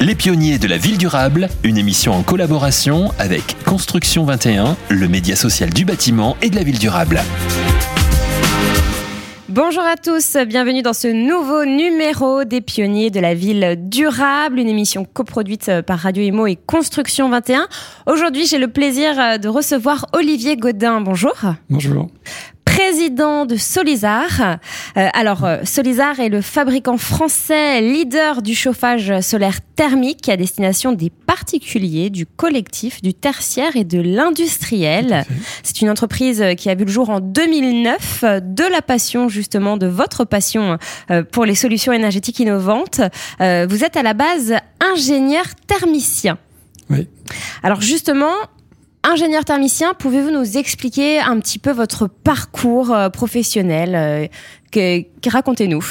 Les pionniers de la ville durable, une émission en collaboration avec Construction 21, le média social du bâtiment et de la ville durable. Bonjour à tous, bienvenue dans ce nouveau numéro des pionniers de la ville durable, une émission coproduite par Radio Imo et Construction 21. Aujourd'hui, j'ai le plaisir de recevoir Olivier Godin. Bonjour. Bonjour président de Solizar. Euh, alors, euh, Solizar est le fabricant français leader du chauffage solaire thermique à destination des particuliers, du collectif, du tertiaire et de l'industriel. C'est une entreprise qui a vu le jour en 2009 de la passion justement de votre passion euh, pour les solutions énergétiques innovantes. Vous êtes à la base ingénieur thermicien. Oui. Alors justement, Ingénieur thermicien, pouvez-vous nous expliquer un petit peu votre parcours euh, professionnel euh, Racontez-nous?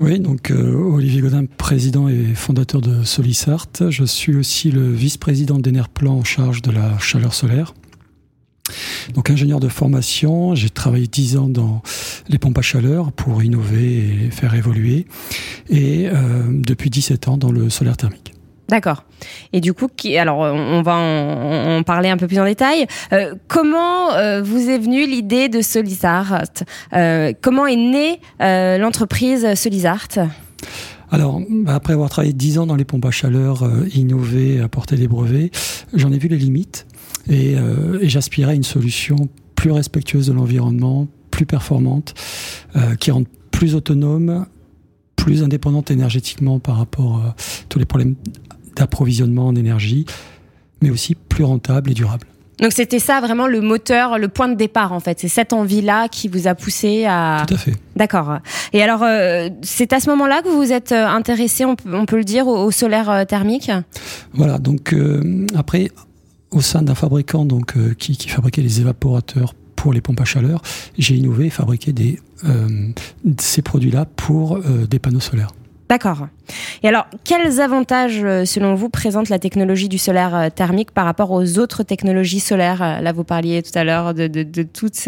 Oui, donc euh, Olivier Godin, président et fondateur de Solisart. Je suis aussi le vice-président d'Enerplan en charge de la chaleur solaire. Donc ingénieur de formation, j'ai travaillé dix ans dans les pompes à chaleur pour innover et faire évoluer. Et depuis 17 ans dans le solaire thermique. D'accord. Et du coup, alors on va en, parler un peu plus en détail. Euh, comment euh, vous est venue l'idée de Solizart euh, Comment est née l'entreprise Solizart alors, bah, après avoir travaillé dix ans dans les pompes à chaleur, innové, apporté des brevets, j'en ai vu les limites et, et j'aspirais à une solution plus respectueuse de l'environnement, plus performante, qui rende plus autonome, plus indépendante énergétiquement par rapport à tous les problèmes d'approvisionnement en énergie, mais aussi plus rentable et durable. Donc c'était ça vraiment le moteur, le point de départ en fait. C'est cette envie-là qui vous a poussé à. Tout à fait. D'accord. Et alors euh, c'est à ce moment-là que vous vous êtes euh, intéressé, on peut, le dire, au, solaire euh, thermique? Voilà. Donc après, au sein d'un fabricant donc qui, qui, fabriquait les évaporateurs pour les pompes à chaleur, j'ai innové, fabriqué des ces produits-là pour des panneaux solaires. D'accord. Et alors, quels avantages, euh, selon vous, présente la technologie du solaire euh, thermique par rapport aux autres technologies solaires? Euh, Là, vous parliez tout à l'heure de, toutes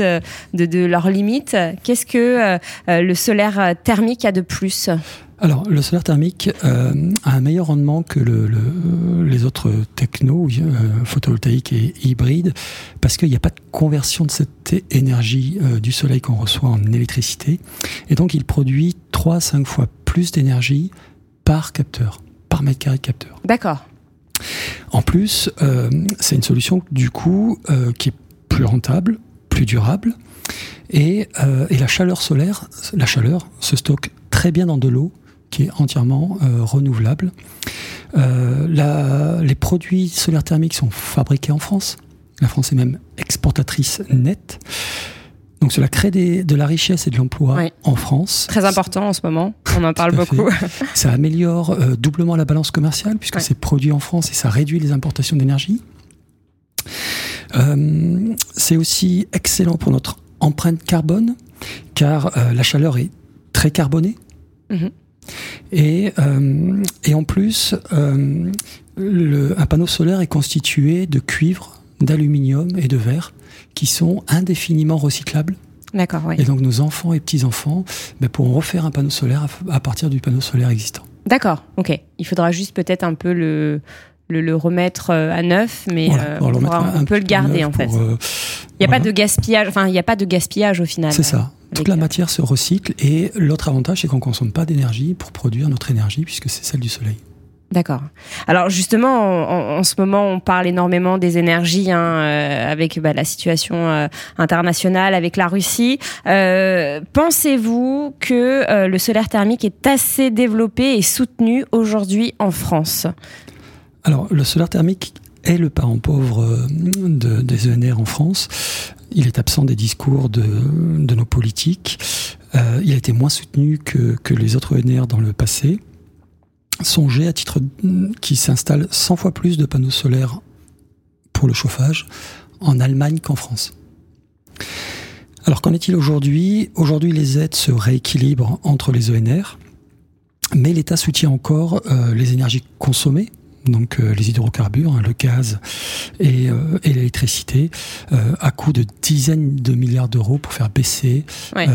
de, leurs limites. Qu'est-ce que le solaire thermique a de plus? Alors, le solaire thermique a un meilleur rendement que les autres technos, photovoltaïques et hybrides, parce qu'il n'y a pas de conversion de cette énergie du soleil qu'on reçoit en électricité. Et donc, il produit 3 à 5 fois plus d'énergie par capteur, par mètre carré de capteur. D'accord. En plus, euh, c'est une solution du coup euh, qui est plus rentable, plus durable, et, euh, et, la chaleur solaire, la chaleur se stocke très bien dans de l'eau qui est entièrement renouvelable. La, les produits solaires thermiques sont fabriqués en France. La France est même exportatrice nette. Donc cela crée de la richesse et de l'emploi en France. Très important en ce moment, on en parle beaucoup. ça améliore euh, doublement la balance commerciale puisque c'est produit en France et ça réduit les importations d'énergie. Euh, c'est aussi excellent pour notre empreinte carbone car euh, la chaleur est très carbonée. Mhm. Et, et, en plus, le, un panneau solaire est constitué de cuivre, d'aluminium et de verre qui sont indéfiniment recyclables. D'accord, oui. Et donc nos enfants et petits-enfants ben, pourront refaire un panneau solaire à, partir du panneau solaire existant. D'accord, ok. Il faudra juste peut-être un peu le, le, remettre euh, à neuf, mais euh, on, peut le garder en fait. Euh, il n'y a pas de gaspillage, enfin il n'y a pas de gaspillage au final. C'est ça. Toute la matière se recycle et l'autre avantage c'est qu'on ne consomme pas d'énergie pour produire notre énergie puisque c'est celle du soleil. D'accord. Alors justement, en, ce moment, on parle énormément des énergies hein, euh, avec bah, la situation euh, internationale, avec la Russie. Euh, pensez-vous que le solaire thermique est assez développé et soutenu aujourd'hui en France? Alors, le solaire thermique est le parent pauvre de, des ENR en France. Il est absent des discours de, de nos politiques. il a été moins soutenu que, que les autres ENR dans le passé songez à titre qui s'installe 100 fois plus de panneaux solaires pour le chauffage en Allemagne qu'en France. Alors qu'en est-il aujourd'hui? Aujourd'hui, les aides se rééquilibrent entre les ENR, mais l'État soutient encore euh, les énergies consommées donc euh, les hydrocarbures, hein, le gaz et, euh, et l'électricité, euh, à coût de dizaines de milliards d'euros pour faire baisser Ouais.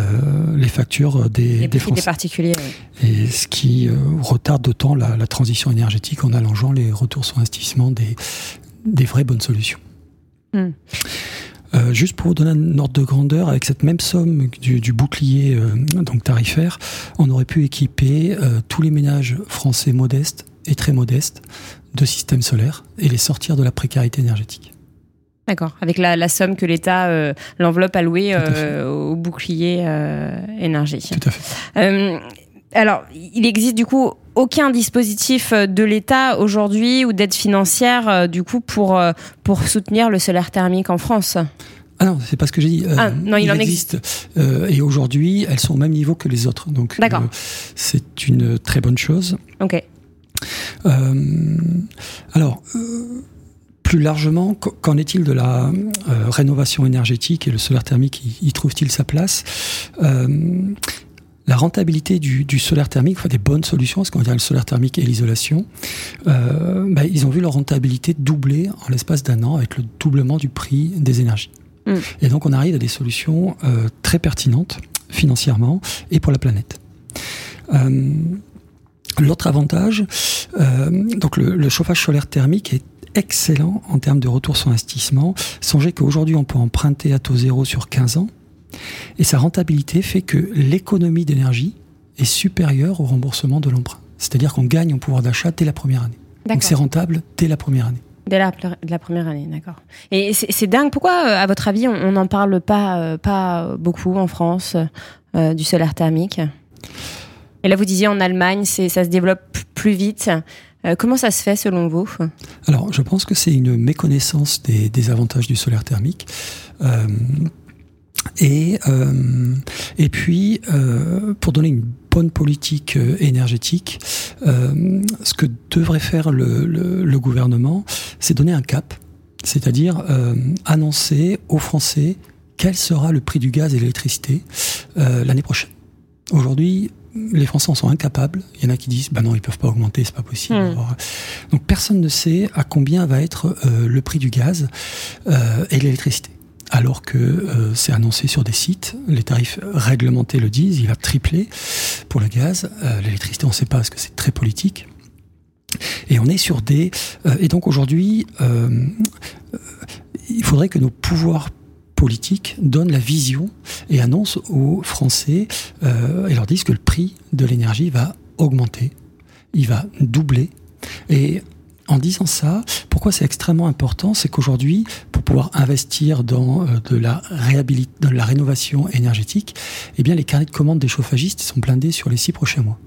les factures des, Les des prix des Français. particuliers. ouais. Et ce qui retarde d'autant la, la transition énergétique en allongeant les retours sur investissement des, des vraies bonnes solutions. Hmm. Euh, juste pour vous donner un ordre de grandeur, avec cette même somme du, du bouclier euh, donc tarifaire, on aurait pu équiper euh, tous les ménages français modestes et très modestes de systèmes solaires et les sortir de la précarité énergétique. D'accord. Avec la, la somme que l'État, euh, l'enveloppe allouée euh, au bouclier euh, énergie. Tout à fait. Euh, alors, il existe du coup aucun dispositif de l'État aujourd'hui ou d'aide financière du coup pour pour soutenir le solaire thermique en France? Ah non, c'est pas ce que j'ai dit. Ah, non, il en euh, et aujourd'hui, elles sont au même niveau que les autres. Donc, D'accord. c'est une très bonne chose. Ok. Euh, alors, euh, plus largement, qu- qu'en est-il de la euh, rénovation énergétique et le solaire thermique y, y trouve-t-il sa place? Euh, La rentabilité du, du solaire thermique, enfin des bonnes solutions, ce qu'on dirait le solaire thermique et l'isolation, euh, ben, ils ont vu leur rentabilité doubler en l'espace d'un an avec le doublement du prix des énergies. Mm. Et donc on arrive à des solutions très pertinentes financièrement et pour la planète. L'autre avantage, euh, donc le, le chauffage solaire thermique est excellent en termes de retour sur investissement. Songez qu'aujourd'hui, on peut emprunter à taux zéro sur 15 ans, et sa rentabilité fait que l'économie d'énergie est supérieure au remboursement de l'emprunt. C'est-à-dire qu'on gagne en pouvoir d'achat dès la première année. Donc c'est rentable dès la première année. Dès la, première année, d'accord. Et c'est dingue. Pourquoi, euh, à votre avis, on n'en parle pas euh, pas beaucoup en France euh, du solaire thermique? Et là, vous disiez en Allemagne, ça se développe plus vite. Euh, comment ça se fait selon vous? Alors, je pense que c'est une méconnaissance des, avantages du solaire thermique. Euh, et, euh, et puis, pour donner une bonne politique énergétique, ce que devrait faire le, gouvernement, c'est donner un cap, c'est-à-dire annoncer aux Français quel sera le prix du gaz et de l'électricité l'année prochaine. Aujourd'hui, les Français en sont incapables. Il y en a qui disent, bah non, ils peuvent pas augmenter, c'est pas possible. Hmm. Alors, donc personne ne sait à combien va être euh, le prix du gaz euh, et de l'électricité. Alors que euh, c'est annoncé sur des sites, les tarifs réglementés le disent, il va tripler pour le gaz. Euh, L'électricité, on ne sait pas parce que c'est très politique. Et on est sur des... euh, et donc aujourd'hui, euh, euh, il faudrait que nos pouvoirs politiques donnent la vision et annoncent aux Français euh, et leur disent que le prix de l'énergie va augmenter, il va doubler. Et en disant ça, pourquoi c'est extrêmement important C'est qu'aujourd'hui, pour pouvoir investir dans euh, de la dans la rénovation énergétique, eh bien les carnets de commandes des chauffagistes sont blindés sur les six prochains mois.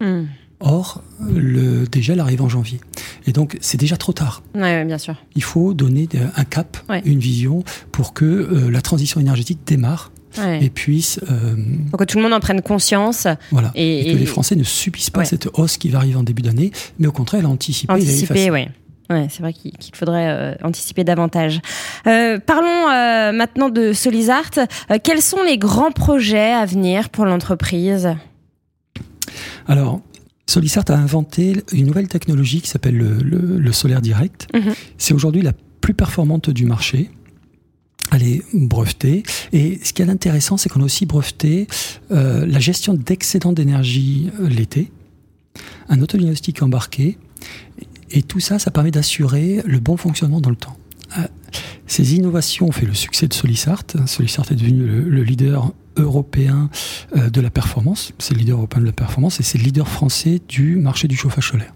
Hmm. Or, le dégel arrive en janvier. Et donc, c'est déjà trop tard. Ouais, ouais, bien sûr. Il faut donner de- un cap, Ouais. une vision, pour que euh, la transition énergétique démarre et puisse... euh, Pour que tout le monde en prenne conscience. voilà. Et- Et, que et- les Français ne subissent pas cette hausse qui va arriver en début d'année, mais au contraire, l'anticiper. Anticiper, ouais. Ouais, c'est vrai qu'il faudrait euh, anticiper davantage. Euh, parlons euh, maintenant de Solisart. Euh, quels sont les grands projets à venir pour l'entreprise? Alors, Solisart a inventé une nouvelle technologie qui s'appelle le, le- le solaire direct. Mhm. C'est aujourd'hui la plus performante du marché. Elle est brevetée. Et ce qui est intéressant, c'est qu'on a aussi breveté euh, la gestion d'excédents d'énergie euh, l'été, un autodiagnostic embarqué. Et tout ça, ça permet d'assurer le bon fonctionnement dans le temps. Euh, Ces innovations ont fait le succès de Solisart. Solisart est devenu le, le leader européen euh, de la performance. C'est le leader européen de la performance et c'est le leader français du marché du chauffage solaire.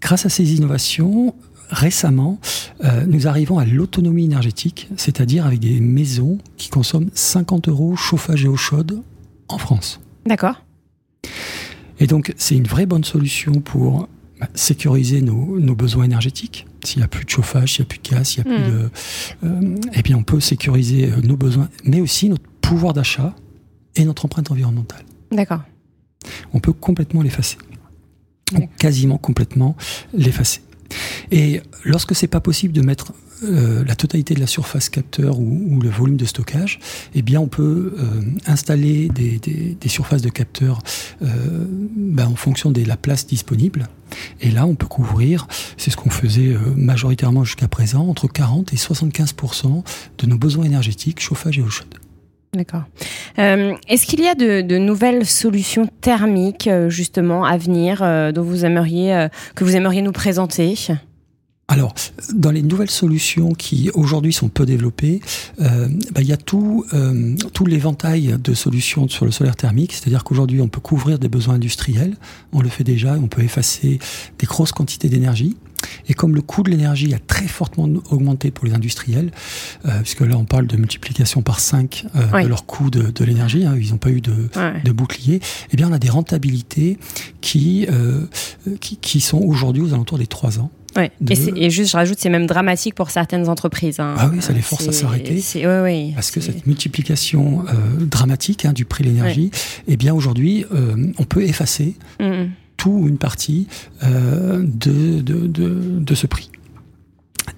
Grâce à ces innovations, récemment, euh, nous arrivons à l'autonomie énergétique, c'est-à-dire avec des maisons qui consomment 50 euros chauffage et eau chaude en France. D'accord. Et donc, c'est une vraie bonne solution pour bah, sécuriser nos, nos besoins énergétiques. S'il n'y a plus de chauffage, s'il n'y a plus de gaz, s'il n'y a plus de... euh, eh bien, on peut sécuriser euh, nos besoins, mais aussi notre pouvoir d'achat et notre empreinte environnementale. D'accord. On peut complètement l'effacer. Quasiment complètement l'effacer. Et lorsque c'est pas possible de mettre euh, la totalité de la surface capteur ou, ou le volume de stockage, eh bien on peut euh, installer des, des- des surfaces de capteurs euh, ben, en fonction de la place disponible. Et là, on peut couvrir, c'est ce qu'on faisait majoritairement jusqu'à présent, entre 40 et 75% de nos besoins énergétiques, chauffage et eau chaude. D'accord. Euh, est-ce qu'il y a de, nouvelles solutions thermiques euh, justement à venir dont vous aimeriez que vous aimeriez nous présenter? Alors, dans les nouvelles solutions qui aujourd'hui sont peu développées, euh, bah, il y a tout, euh, tout l'éventail de solutions sur le solaire thermique, c'est-à-dire qu'aujourd'hui on peut couvrir des besoins industriels, on le fait déjà, on peut effacer des grosses quantités d'énergie. Et comme le coût de l'énergie a très fortement augmenté pour les industriels, euh, puisque là on parle de multiplication par 5 euh, de leur coût de, de l'énergie, hein, ils n'ont pas eu de, de, bouclier, eh bien on a des rentabilités qui, euh, qui, qui, sont aujourd'hui aux alentours des 3 ans. Ouais. Et, juste, je rajoute, c'est même dramatique pour certaines entreprises. Hein. Ah oui, ça les force à s'arrêter. Ouais, parce que cette multiplication euh, dramatique hein, du prix de l'énergie, eh bien aujourd'hui, euh, on peut effacer mm tout ou une partie euh, de, de, de, de, ce prix.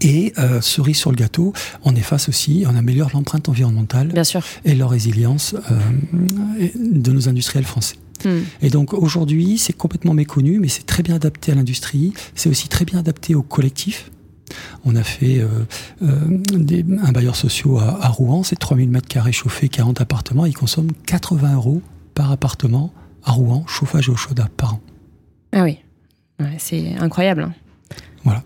Et euh, cerise sur le gâteau, on efface aussi, on améliore l'empreinte environnementale Bien sûr. et leur résilience euh, de nos industriels français. Hmm. Et donc aujourd'hui, c'est complètement méconnu, mais c'est très bien adapté à l'industrie. C'est aussi très bien adapté au collectif. On a fait euh, euh, des, un bailleur social à, à Rouen, c'est 3000 mètres carrés chauffés, 40 appartements. Ils consomment 80 euros par appartement à Rouen, chauffage et eau chaude par an. Ah oui, c'est incroyable. Hein. Voilà.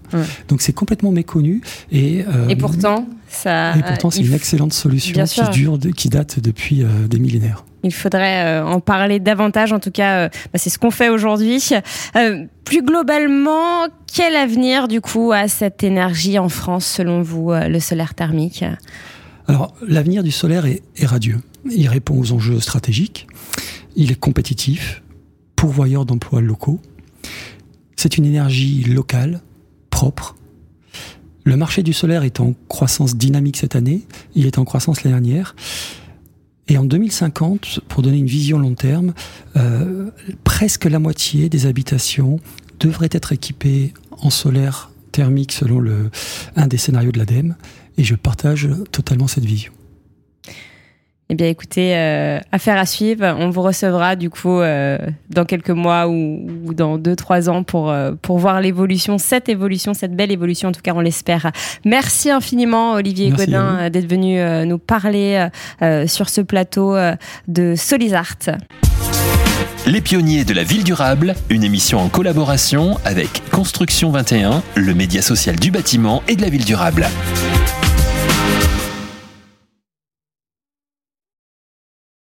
Donc c'est complètement méconnu et euh, et pourtant ça et pourtant c'est une excellente solution qui dure qui date depuis euh, des millénaires. Il faudrait euh, en parler davantage. En tout cas, bah, c'est ce qu'on fait aujourd'hui. plus globalement, quel avenir du coup a cette énergie en France selon vous, le solaire thermique? Alors l'avenir du solaire est, est radieux. Il répond aux enjeux stratégiques. Il est compétitif, pourvoyeur d'emplois locaux c'est une énergie locale, propre. Le marché du solaire est en croissance dynamique cette année, il est en croissance l'année dernière. Et en 2050, pour donner une vision long terme, euh, presque la moitié des habitations devraient être équipées en solaire thermique selon un des scénarios de l'ADEME. Et je partage totalement cette vision. Eh bien, écoutez, euh, affaire à suivre. On vous recevra du coup euh, dans quelques mois ou, dans deux trois ans pour euh, pour voir l'évolution, cette évolution, cette belle évolution. En tout cas, on l'espère. Merci infiniment, Olivier Godin, d'être venu nous parler sur ce plateau de Solisart. Les pionniers de la ville durable, une émission en collaboration avec Construction 21, le média social du bâtiment et de la ville durable.